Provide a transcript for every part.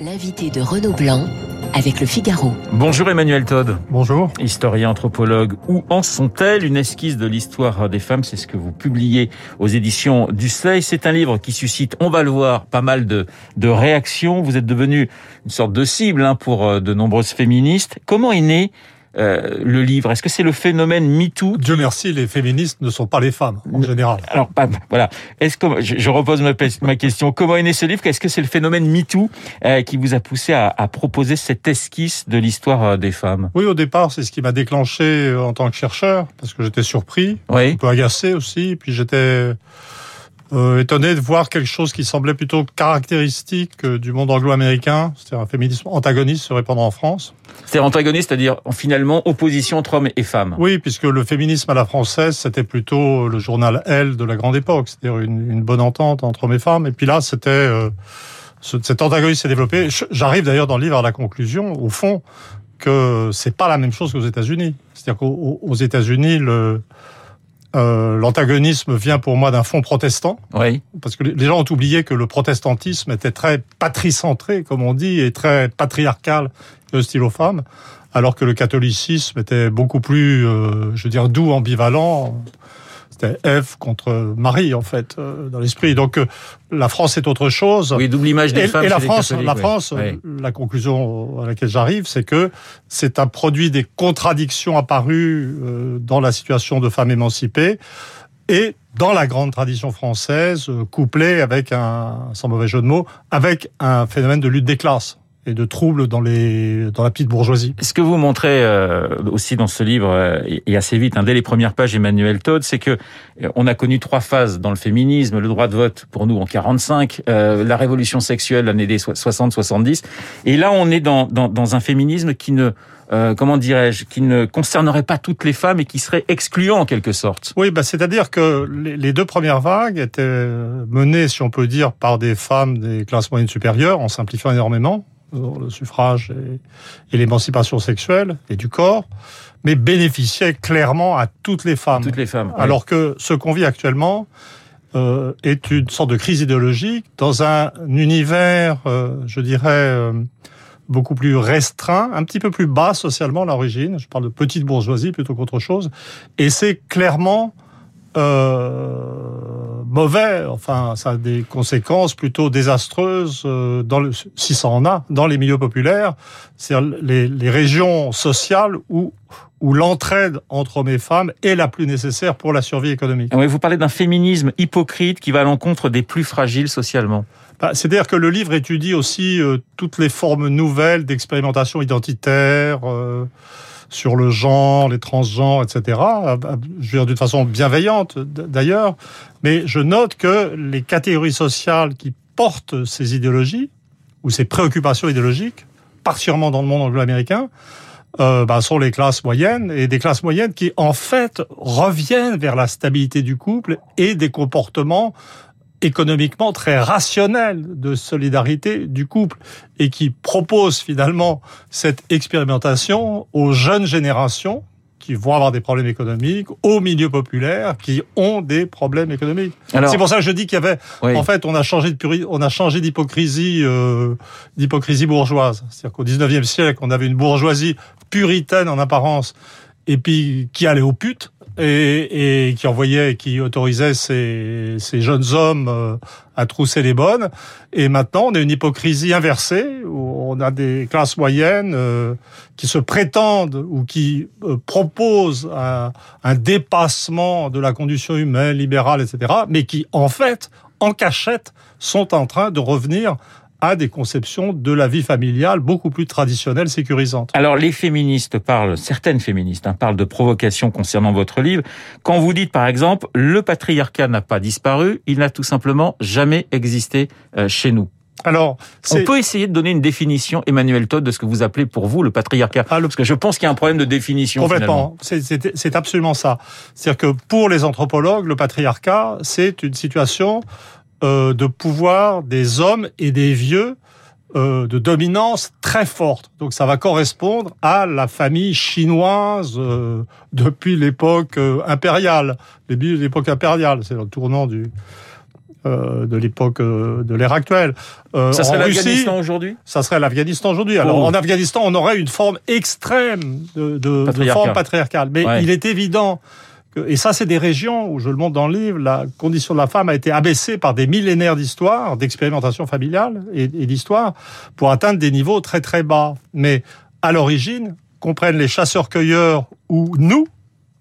L'invité de Renaud Blanc avec le Figaro. Bonjour Emmanuel Todd. Bonjour. Historien, anthropologue. Où en sont-elles Une esquisse de l'histoire des femmes, c'est ce que vous publiez aux éditions du Seuil. C'est un livre qui suscite, on va le voir, pas mal de, de réactions. Vous êtes devenu une sorte de cible hein, pour euh, de nombreuses féministes. Comment est né euh, le livre. Est-ce que c'est le phénomène MeToo? Dieu merci, les féministes ne sont pas les femmes en général. Alors, voilà. Est-ce que je, repose ma, question. Comment est né ce livre? Est-ce que c'est le phénomène MeToo euh, qui vous a poussé à, à proposer cette esquisse de l'histoire euh, des femmes? Oui, au départ, c'est ce qui m'a déclenché euh, en tant que chercheur, parce que j'étais surpris, un peu agacé aussi, puis j'étais étonné de voir quelque chose qui semblait plutôt caractéristique euh, du monde anglo-américain, c'est-à-dire un féminisme antagoniste se répandre en France. C'est antagoniste, c'est-à-dire finalement opposition entre hommes et femmes. Oui, puisque le féminisme à la française, c'était plutôt le journal Elle de la grande époque, c'est-à-dire une, une, bonne entente entre hommes et femmes. Et puis là, c'était euh, cet antagonisme s'est développé. J'arrive d'ailleurs dans le livre à la conclusion, au fond, que c'est pas la même chose qu'aux États-Unis. C'est-à-dire qu'aux États-Unis, le euh, l'antagonisme vient pour moi d'un fond protestant. Oui. Parce que les gens ont oublié que le protestantisme était très patricentré, comme on dit, et très patriarcal et hostile aux femmes, alors que le catholicisme était beaucoup plus, euh, je veux dire, doux, ambivalent. C'était Ève contre Marie, en fait, euh, dans l'esprit. Donc, euh, la France est autre chose. Oui, double image des et, femmes. Et la France, la France, la conclusion à laquelle j'arrive, c'est que c'est un produit des contradictions apparues euh, dans la situation de femmes émancipées et dans la grande tradition française, couplée avec un, sans mauvais jeu de mots, avec un phénomène de lutte des classes et de troubles dans les dans la petite bourgeoisie. Ce que vous montrez euh, aussi dans ce livre euh, et assez vite, hein, dès les premières pages, Emmanuel Todd, c'est que euh, on a connu trois phases dans le féminisme le droit de vote pour nous en 45, euh, la révolution sexuelle l'année des 60-70, et là on est dans, dans, dans un féminisme qui ne euh, comment dirais-je, qui ne concernerait pas toutes les femmes et qui serait excluant en quelque sorte. Oui, bah, c'est-à-dire que les deux premières vagues étaient menées, si on peut dire, par des femmes des classes moyennes supérieures, en simplifiant énormément, le suffrage et, et l'émancipation sexuelle et du corps, mais bénéficiait clairement à toutes les femmes. Toutes les femmes. Alors oui. que ce qu'on vit actuellement euh, est une sorte de crise idéologique dans un univers, euh, je dirais, euh, beaucoup plus restreint, un petit peu plus bas socialement à l'origine. Je parle de petite bourgeoisie plutôt qu'autre chose. Et c'est clairement euh, mauvais. Enfin, ça a des conséquences plutôt désastreuses euh, dans le, si ça en a, dans les milieux populaires. C'est les, les régions sociales où où l'entraide entre hommes et femmes est la plus nécessaire pour la survie économique. Oui, vous parlez d'un féminisme hypocrite qui va à l'encontre des plus fragiles socialement. Bah, C'est-à-dire que le livre étudie aussi euh, toutes les formes nouvelles d'expérimentation identitaire euh, sur le genre, les transgenres, etc. Je veux dire d'une façon bienveillante d'ailleurs, mais je note que les catégories sociales qui portent ces idéologies ou ces préoccupations idéologiques, particulièrement dans le monde anglo-américain, euh, bah, sont les classes moyennes et des classes moyennes qui en fait reviennent vers la stabilité du couple et des comportements économiquement très rationnels de solidarité du couple et qui proposent finalement cette expérimentation aux jeunes générations qui vont avoir des problèmes économiques, aux milieux populaires qui ont des problèmes économiques. C'est pour ça que je dis qu'il y avait, oui. en fait, on a changé de puri... on a changé d'hypocrisie, euh, d'hypocrisie bourgeoise. C'est-à-dire qu'au 19e siècle, on avait une bourgeoisie puritaine en apparence et puis qui allait aux putes et, et qui envoyait, qui autorisait ces, ces jeunes hommes euh, à trousser les bonnes. Et maintenant, on a une hypocrisie inversée où on a des classes moyennes euh, qui se prétendent ou qui euh, proposent un, un, dépassement de la condition humaine, libérale, etc., mais qui, en fait, en cachette, sont en train de revenir à des conceptions de la vie familiale beaucoup plus traditionnelles, sécurisantes. Alors les féministes parlent, certaines féministes hein, parlent de provocation concernant votre livre. Quand vous dites par exemple, le patriarcat n'a pas disparu, il n'a tout simplement jamais existé euh, chez nous. Alors, on peut essayer de donner une définition, Emmanuel Todd, de ce que vous appelez pour vous le patriarcat. Ah, le... Parce que je pense qu'il y a un problème de définition. Complètement. C'est absolument ça. C'est-à-dire que pour les anthropologues, le patriarcat, c'est une situation euh, de pouvoir des hommes et des vieux euh, de dominance très forte. Donc ça va correspondre à la famille chinoise euh, depuis l'époque impériale, début de l'époque impériale, c'est le tournant du de l'époque de l'ère actuelle. Ça serait l'Afghanistan aujourd'hui? Ça serait l'Afghanistan aujourd'hui. Alors oh. en Afghanistan, on aurait une forme extrême de, de, de forme patriarcale. Mais il est évident et ça c'est des régions où, je le montre dans le livre, la condition de la femme a été abaissée par des millénaires d'histoire, d'expérimentation familiale et, et d'histoire, pour atteindre des niveaux très très bas. Mais à l'origine, qu'on prenne les chasseurs-cueilleurs ou nous,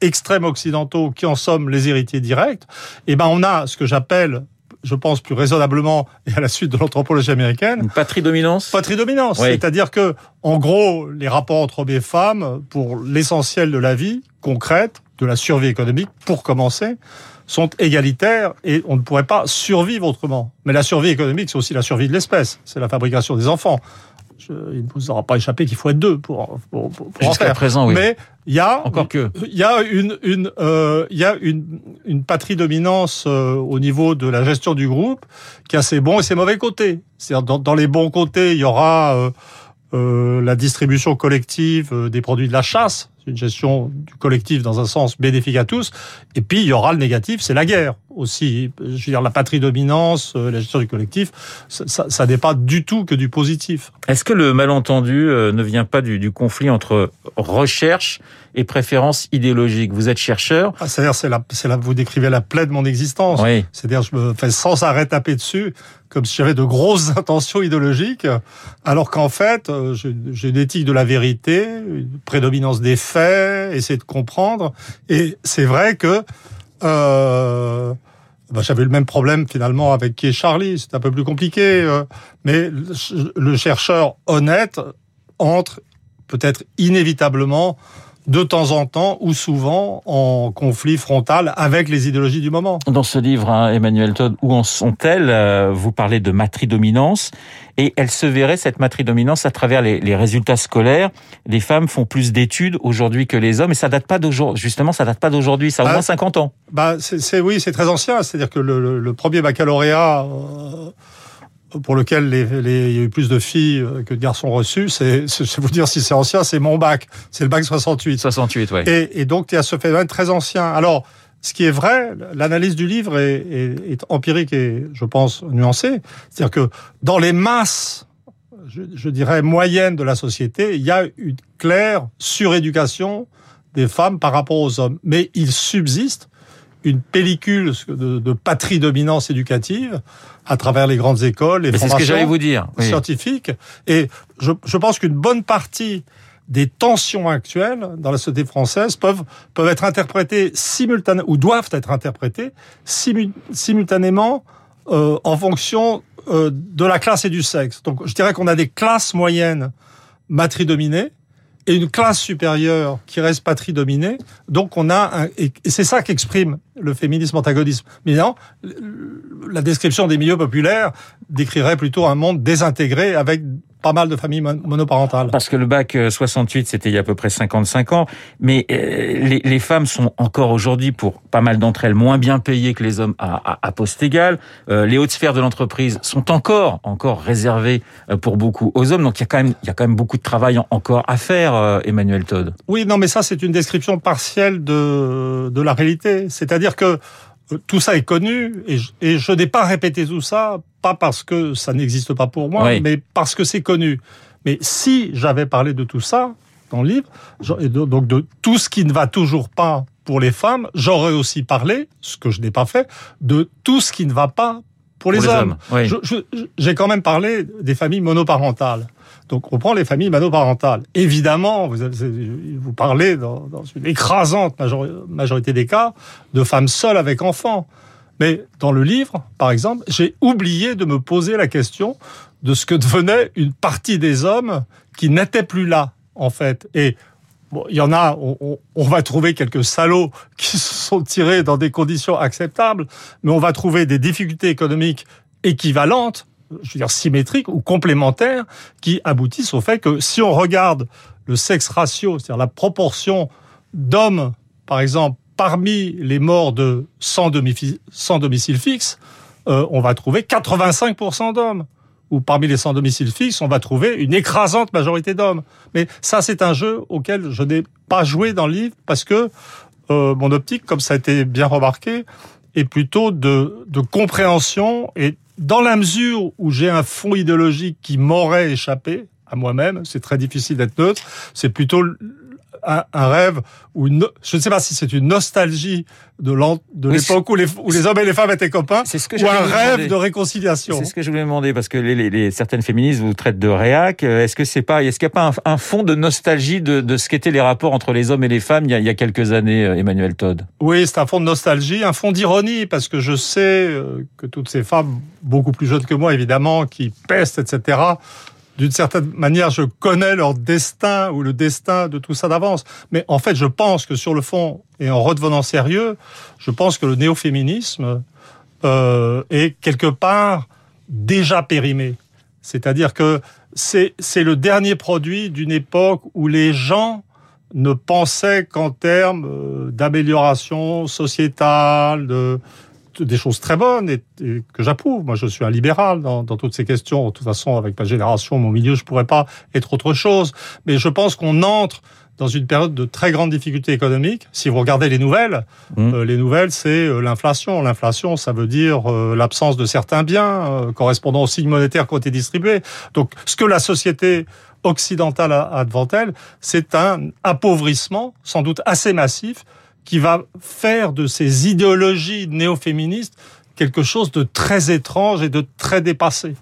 extrêmes occidentaux, qui en sommes les héritiers directs, eh ben on a ce que j'appelle je pense plus raisonnablement et à la suite de l'anthropologie américaine. Une patrie-dominance Patrie-dominance. C'est-à-dire que, en gros, les rapports entre hommes et femmes, pour l'essentiel de la vie concrète, de la survie économique, pour commencer, sont égalitaires et on ne pourrait pas survivre autrement. Mais la survie économique, c'est aussi la survie de l'espèce. C'est la fabrication des enfants il ne vous aura pas échappé qu'il faut être deux pour, pour, pour, en faire. présent, oui. Mais il y a encore que il y a une une euh, il y a une une patrie dominance euh, au niveau de la gestion du groupe qui a ses bons et ses mauvais côtés. C'est-à-dire dans, dans les bons côtés, il y aura euh, euh la distribution collective euh, des produits de la chasse, c'est une gestion du collectif dans un sens bénéfique à tous. Et puis il y aura le négatif, c'est la guerre aussi. Je veux dire la patrie dominance, euh, la gestion du collectif, ça, ça, n'est pas du tout que du positif. Est-ce que le malentendu euh, ne vient pas du, du conflit entre recherche et préférence idéologique? Vous êtes chercheur. Ah, c'est-à-dire, c'est la, c'est là, vous décrivez la plaie de mon existence. Oui. C'est-à-dire, je me fais sans arrêt taper dessus, comme si j'avais de grosses intentions idéologiques, alors qu'en fait, euh, j'ai une éthique de la vérité, une prédominance des faits, essayer de comprendre. Et c'est vrai que euh, bah, j'avais le même problème finalement avec qui est Charlie. C'est un peu plus compliqué, euh, mais le chercheur honnête entre peut-être inévitablement de temps en temps ou souvent en conflit frontal avec les idéologies du moment. Dans ce livre, hein, Emmanuel Todd, où en sont-elles euh, Vous parlez de matridominance et elle se verrait, cette matridominance, à travers les, les résultats scolaires. Les femmes font plus d'études aujourd'hui que les hommes et ça date pas d'aujourd'hui. Justement, ça date pas d'aujourd'hui, ça a au bah, moins 50 ans. Bah, c'est oui, c'est très ancien. C'est-à-dire que le, le, premier baccalauréat... Euh, pour lequel les, les, il y a eu plus de filles euh, que de garçons reçus, c'est, je vais vous dire si c'est ancien, c'est mon bac, c'est le bac 68. 68, ouais. Et, et donc il y a ce phénomène très ancien. Alors, ce qui est vrai, l'analyse du livre est, est, est, empirique et, je pense, nuancée. C'est-à-dire que dans les masses, je, je, dirais, moyennes de la société, il y a une claire suréducation des femmes par rapport aux hommes. Mais il subsiste une pellicule de, de patrie dominance éducative à travers les grandes écoles, les formations ce que vous dire. scientifiques. Et je, je pense qu'une bonne partie des tensions actuelles dans la société française peuvent, peuvent être interprétées simultanément, ou doivent être interprétées simultanément euh, en fonction euh, de la classe et du sexe. Donc je dirais qu'on a des classes moyennes matridominées, et une classe supérieure qui reste patrie dominée. Donc on a un, et c'est ça qu'exprime le féminisme antagonisme. Mais non, la description des milieux populaires décrirait plutôt un monde désintégré avec pas mal de familles monoparentales. Parce que le bac 68, euh, c'était il y a à peu près 55 ans, mais euh, les, les femmes sont encore aujourd'hui, pour pas mal d'entre elles, moins bien payées que les hommes à, à, à poste égal. Euh, les hautes sphères de l'entreprise sont encore, encore réservées pour beaucoup aux hommes. Donc il y a quand même, il y a quand même beaucoup de travail encore à faire, Emmanuel Todd. Oui, non, mais ça c'est une description partielle de de la réalité. C'est-à-dire que tout ça est connu et je, et je n'ai pas répété tout ça, pas parce que ça n'existe pas pour moi, mais parce que c'est connu. Mais si j'avais parlé de tout ça dans le livre, donc de tout ce qui ne va toujours pas pour les femmes, j'aurais aussi parlé, ce que je n'ai pas fait, de tout ce qui ne va pas pour les, hommes. J'ai quand même parlé des familles monoparentales. Donc on prend les familles monoparentales. Évidemment, vous, parlez dans, une écrasante majorité des cas de femmes seules avec enfants. Mais dans le livre, par exemple, j'ai oublié de me poser la question de ce que devenait une partie des hommes qui n'étaient plus là, en fait. Et il y en a, on, va trouver quelques salauds qui se sont tirés dans des conditions acceptables, mais on va trouver des difficultés économiques équivalentes je symétriques ou complémentaires qui aboutissent au fait que si on regarde le sexe ratio, c'est-à-dire la proportion d'hommes, par exemple, parmi les morts de sans domicile, sans fixe, euh, on va trouver 85% d'hommes. Ou parmi les sans domicile fixe, on va trouver une écrasante majorité d'hommes. Mais ça, c'est un jeu auquel je n'ai pas joué dans le livre parce que euh, mon optique, comme ça a été bien remarqué, est plutôt de, de compréhension et dans la mesure où j'ai un fond idéologique qui m'aurait échappé à moi-même, c'est très difficile d'être neutre, c'est plutôt un, un, rêve ou une, je ne sais pas si c'est une nostalgie de l'époque où, les, où les hommes et les femmes étaient copains, ce que ou un rêve de réconciliation. C'est ce que je voulais demander parce que les, les, les certaines féministes vous traitent de réac. Est-ce que c'est pas, est-ce qu'il n'y a pas un, un, fond de nostalgie de, de ce qu'étaient les rapports entre les hommes et les femmes il y a, il y a quelques années, euh, Emmanuel Todd? Oui, c'est un fond de nostalgie, un fond d'ironie parce que je sais euh, que toutes ces femmes, beaucoup plus jeunes que moi évidemment, qui pestent, etc d'une certaine manière, je connais leur destin ou le destin de tout ça d'avance. Mais en fait, je pense que sur le fond, et en redevenant sérieux, je pense que le néo-féminisme euh, est quelque part déjà périmé. C'est-à-dire que c'est le dernier produit d'une époque où les gens ne pensaient qu'en termes euh, d'amélioration sociétale, de, des choses très bonnes et, que j'approuve. Moi, je suis un libéral dans, dans, toutes ces questions. De toute façon, avec ma génération, mon milieu, je pourrais pas être autre chose. Mais je pense qu'on entre dans une période de très grande difficulté économique. Si vous regardez les nouvelles, mmh. euh, les nouvelles, c'est euh, l'inflation. L'inflation, ça veut dire euh, l'absence de certains biens correspondant aux signes monétaires qui ont été distribués. Donc, ce que la société occidentale a, a devant elle, c'est un appauvrissement, sans doute assez massif, qui va faire de ces idéologies néo-féministes quelque chose de très étrange et de très dépassé.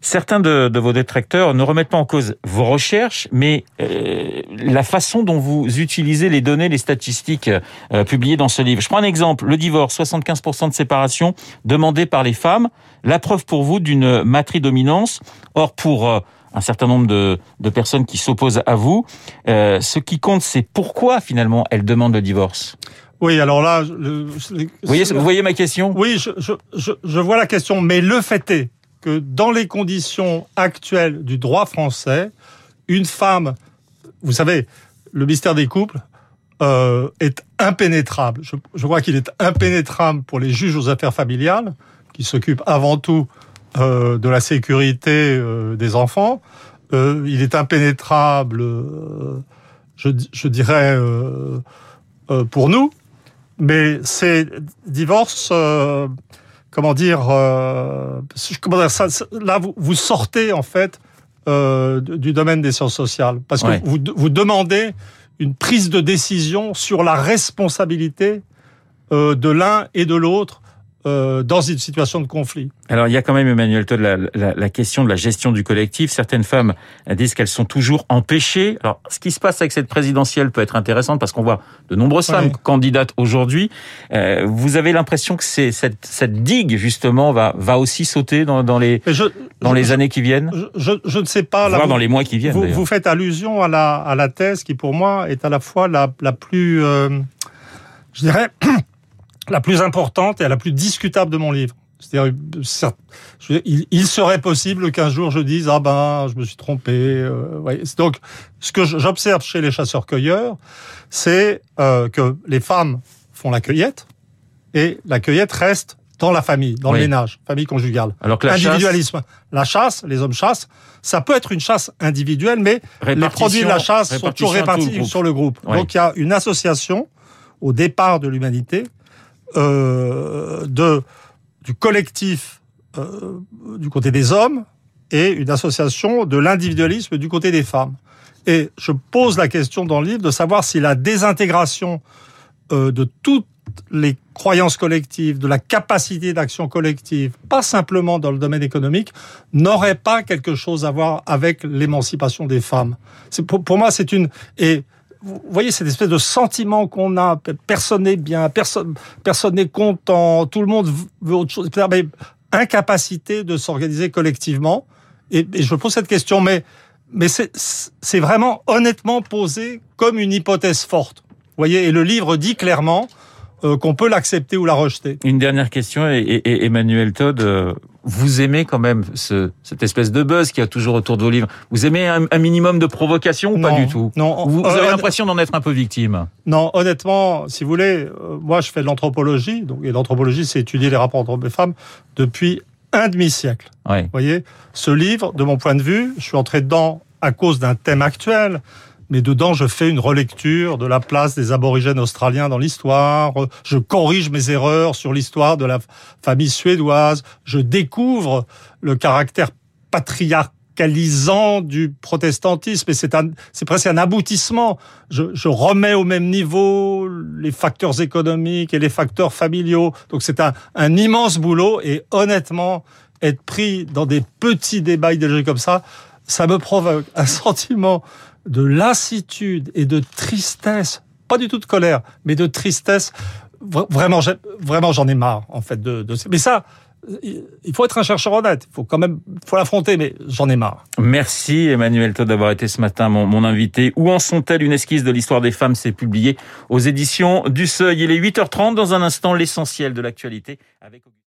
Certains de, vos détracteurs ne remettent pas en cause vos recherches, mais euh, la façon dont vous utilisez les données, les statistiques euh, publiées dans ce livre. Je prends un exemple, le divorce, 75% de séparation demandée par les femmes, la preuve pour vous d'une matridominance. Or, pour... Euh, un certain nombre de, de personnes qui s'opposent à vous. Euh, ce qui compte, c'est pourquoi finalement elles demandent le divorce? Oui, alors là, vous, voyez, vous voyez ma question? Oui, je, je, je, je vois la question, mais le fait est que dans les conditions actuelles du droit français, une femme, vous savez, le mystère des couples euh, est impénétrable. Je, je crois qu'il est impénétrable pour les juges aux affaires familiales, qui s'occupent avant tout euh, de la sécurité euh, des enfants. Euh, il est impénétrable, je, je, dirais, pour nous. Mais ces divorces, comment dire, comment dire ça, là, vous, vous, sortez en fait du domaine des sciences sociales. Parce que vous, vous demandez une prise de décision sur la responsabilité de l'un et de l'autre euh, dans une situation de conflit. Alors il y a quand même, Emmanuel Todd, la, la, la, question de la gestion du collectif. Certaines femmes disent qu'elles sont toujours empêchées. Alors ce qui se passe avec cette présidentielle peut être intéressant parce qu'on voit de nombreuses femmes candidates aujourd'hui. Euh, vous avez l'impression que c'est cette, cette, digue justement va, va aussi sauter dans, dans les, je, dans les années qui viennent je, je, ne sais pas. Voire dans les mois qui viennent. Vous, vous, faites allusion à la, à la thèse qui pour moi est à la fois la, la plus... Euh, je dirais la plus importante et la plus discutable de mon livre. C'est-à-dire, il, serait possible qu'un jour je dise ah ben je me suis trompé. Euh, Donc, ce que j'observe chez les chasseurs-cueilleurs, c'est euh, que les femmes font la cueillette et la cueillette reste dans la famille, dans le ménage, famille conjugale. Alors que la Individualisme. La chasse, les hommes chassent. Ça peut être une chasse individuelle, mais les produits de la chasse sont toujours répartis sur le groupe. Donc il y a une association au départ de l'humanité euh, de, du collectif euh, du côté des hommes et une association de l'individualisme du côté des femmes. Et je pose la question dans le livre de savoir si la désintégration euh, de toutes les croyances collectives, de la capacité d'action collective, pas simplement dans le domaine économique, n'aurait pas quelque chose à voir avec l'émancipation des femmes. Pour, pour moi, c'est une et vous voyez cette espèce de sentiment qu'on a, personne n'est bien, personne personne n'est content, tout le monde veut autre chose, mais incapacité de s'organiser collectivement. Et, et, je pose cette question, mais c'est vraiment honnêtement posé comme une hypothèse forte. Vous voyez, et le livre dit clairement euh, qu'on peut l'accepter ou la rejeter. Une dernière question, Emmanuel Todd, euh, vous aimez quand même ce, cette espèce de buzz qui a toujours autour de vos livres. Vous aimez un, minimum de provocation ou pas du tout Non. Vous, avez l'impression d'en être un peu victime Non, honnêtement, si vous voulez, euh, moi je fais de l'anthropologie, donc et l'anthropologie c'est étudier les rapports entre hommes et femmes depuis un demi-siècle. Ouais. Vous voyez, ce livre, de mon point de vue, je suis entré dedans à cause d'un thème actuel, mais dedans, je fais une relecture de la place des aborigènes australiens dans l'histoire. Je corrige mes erreurs sur l'histoire de la famille suédoise. Je découvre le caractère patriarcalisant du protestantisme et c'est un, c'est presque un aboutissement. Je, je, remets au même niveau les facteurs économiques et les facteurs familiaux. Donc c'est un, un immense boulot et honnêtement, être pris dans des petits débats idéologiques comme ça, ça me provoque un sentiment de lassitude et de tristesse, pas du tout de colère, mais de tristesse. Vraiment, vraiment, j'en ai marre en fait de, de. Mais ça, il faut être un chercheur honnête. Il faut quand même, faut l'affronter, mais j'en ai marre. Merci Emmanuel Todd d'avoir été ce matin mon, invité. Où en sont-elles? Une esquisse de l'histoire des femmes s'est publiée aux éditions du Seuil. Il est 8h30 dans un instant l'essentiel de l'actualité avec